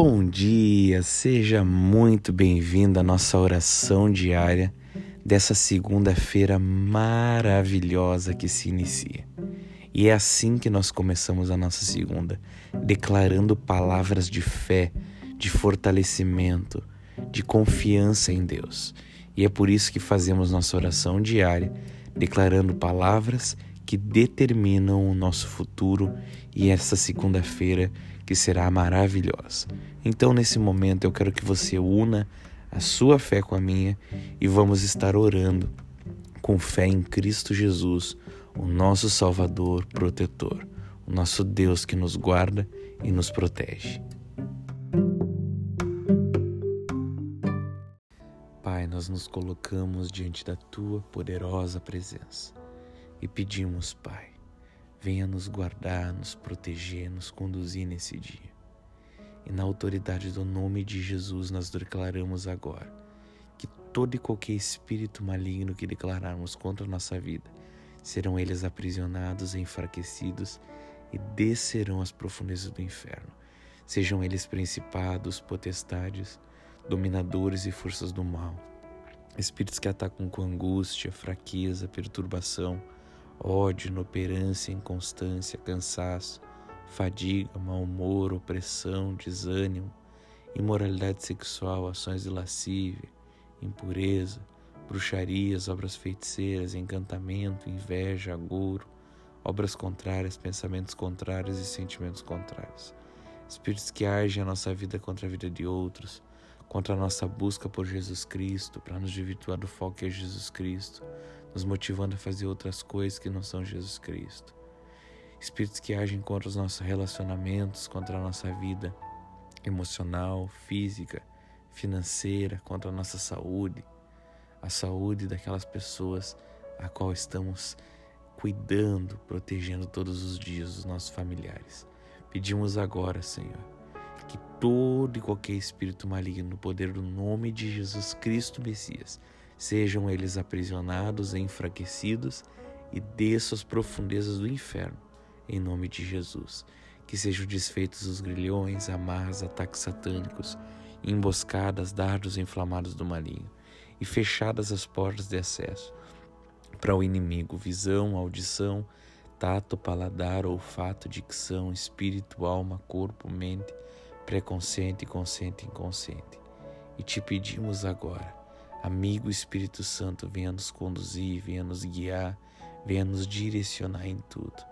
Bom dia, seja muito bem-vindo à nossa oração diária dessa segunda-feira maravilhosa que se inicia. E é assim que nós começamos a nossa segunda, declarando palavras de fé, de fortalecimento, de confiança em Deus. E é por isso que fazemos nossa oração diária, declarando palavras que determinam o nosso futuro e essa segunda-feira que será maravilhosa. Então, nesse momento, eu quero que você una a sua fé com a minha e vamos estar orando com fé em Cristo Jesus, o nosso Salvador, protetor, o nosso Deus que nos guarda e nos protege. Pai, nós nos colocamos diante da tua poderosa presença e pedimos, Pai, venha nos guardar, nos proteger, nos conduzir nesse dia. E na autoridade do nome de Jesus nós declaramos agora que todo e qualquer espírito maligno que declararmos contra a nossa vida serão eles aprisionados enfraquecidos e descerão às profundezas do inferno. Sejam eles principados, potestades, dominadores e forças do mal, espíritos que atacam com angústia, fraqueza, perturbação, ódio, inoperância, inconstância, cansaço, fadiga, mau humor, opressão, desânimo, imoralidade sexual, ações de lascívia, impureza, bruxarias, obras feiticeiras, encantamento, inveja, agouro, obras contrárias, pensamentos contrários e sentimentos contrários. Espíritos que agem a nossa vida contra a vida de outros, contra a nossa busca por Jesus Cristo, para nos desvirtuar do foco que é Jesus Cristo, nos motivando a fazer outras coisas que não são Jesus Cristo. Espíritos que agem contra os nossos relacionamentos, contra a nossa vida emocional, física, financeira, contra a nossa saúde, a saúde daquelas pessoas a qual estamos cuidando, protegendo todos os dias os nossos familiares. Pedimos agora, Senhor, que todo e qualquer espírito maligno, no poder do nome de Jesus Cristo Messias, sejam eles aprisionados enfraquecidos e desçam às profundezas do inferno, em nome de Jesus. Que sejam desfeitos os grilhões, amarras, ataques satânicos, emboscadas, dardos inflamados do maligno, e fechadas as portas de acesso para o inimigo, visão, audição, tato, paladar, olfato, dicção, espírito, alma, corpo, mente, preconsciente, consciente e inconsciente. E te pedimos agora, amigo Espírito Santo, venha nos conduzir, venha nos guiar, venha nos direcionar em tudo.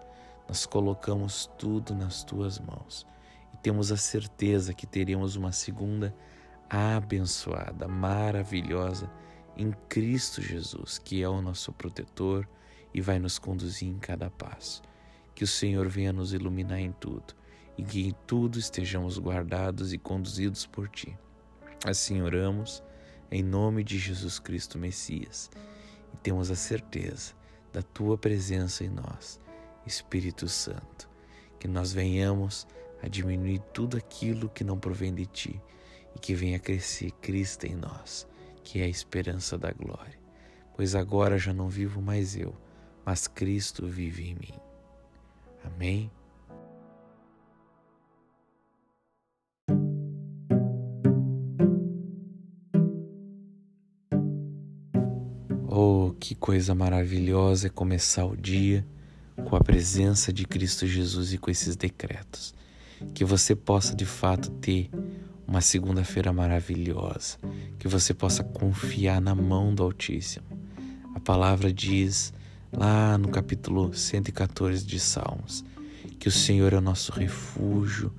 Nós colocamos tudo nas tuas mãos e temos a certeza que teremos uma segunda abençoada, maravilhosa em Cristo Jesus, que é o nosso protetor e vai nos conduzir em cada passo. Que o Senhor venha nos iluminar em tudo e que em tudo estejamos guardados e conduzidos por Ti. Assim oramos, em nome de Jesus Cristo Messias, e temos a certeza da Tua presença em nós, Espírito Santo, que nós venhamos a diminuir tudo aquilo que não provém de Ti e que venha crescer Cristo em nós, que é a esperança da glória. Pois agora já não vivo mais eu, mas Cristo vive em mim. Amém. Que coisa maravilhosa é começar o dia com a presença de Cristo Jesus e com esses decretos. Que você possa de fato ter uma segunda-feira maravilhosa, que você possa confiar na mão do Altíssimo. A palavra diz lá no capítulo 114 de Salmos que o Senhor é o nosso refúgio,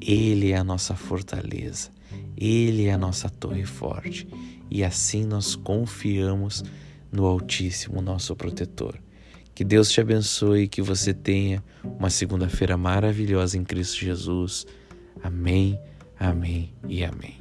Ele é a nossa fortaleza, Ele é a nossa torre forte e assim nós confiamos no Altíssimo, nosso protetor. Que Deus te abençoe e que você tenha uma segunda-feira maravilhosa em Cristo Jesus. Amém, amém e amém.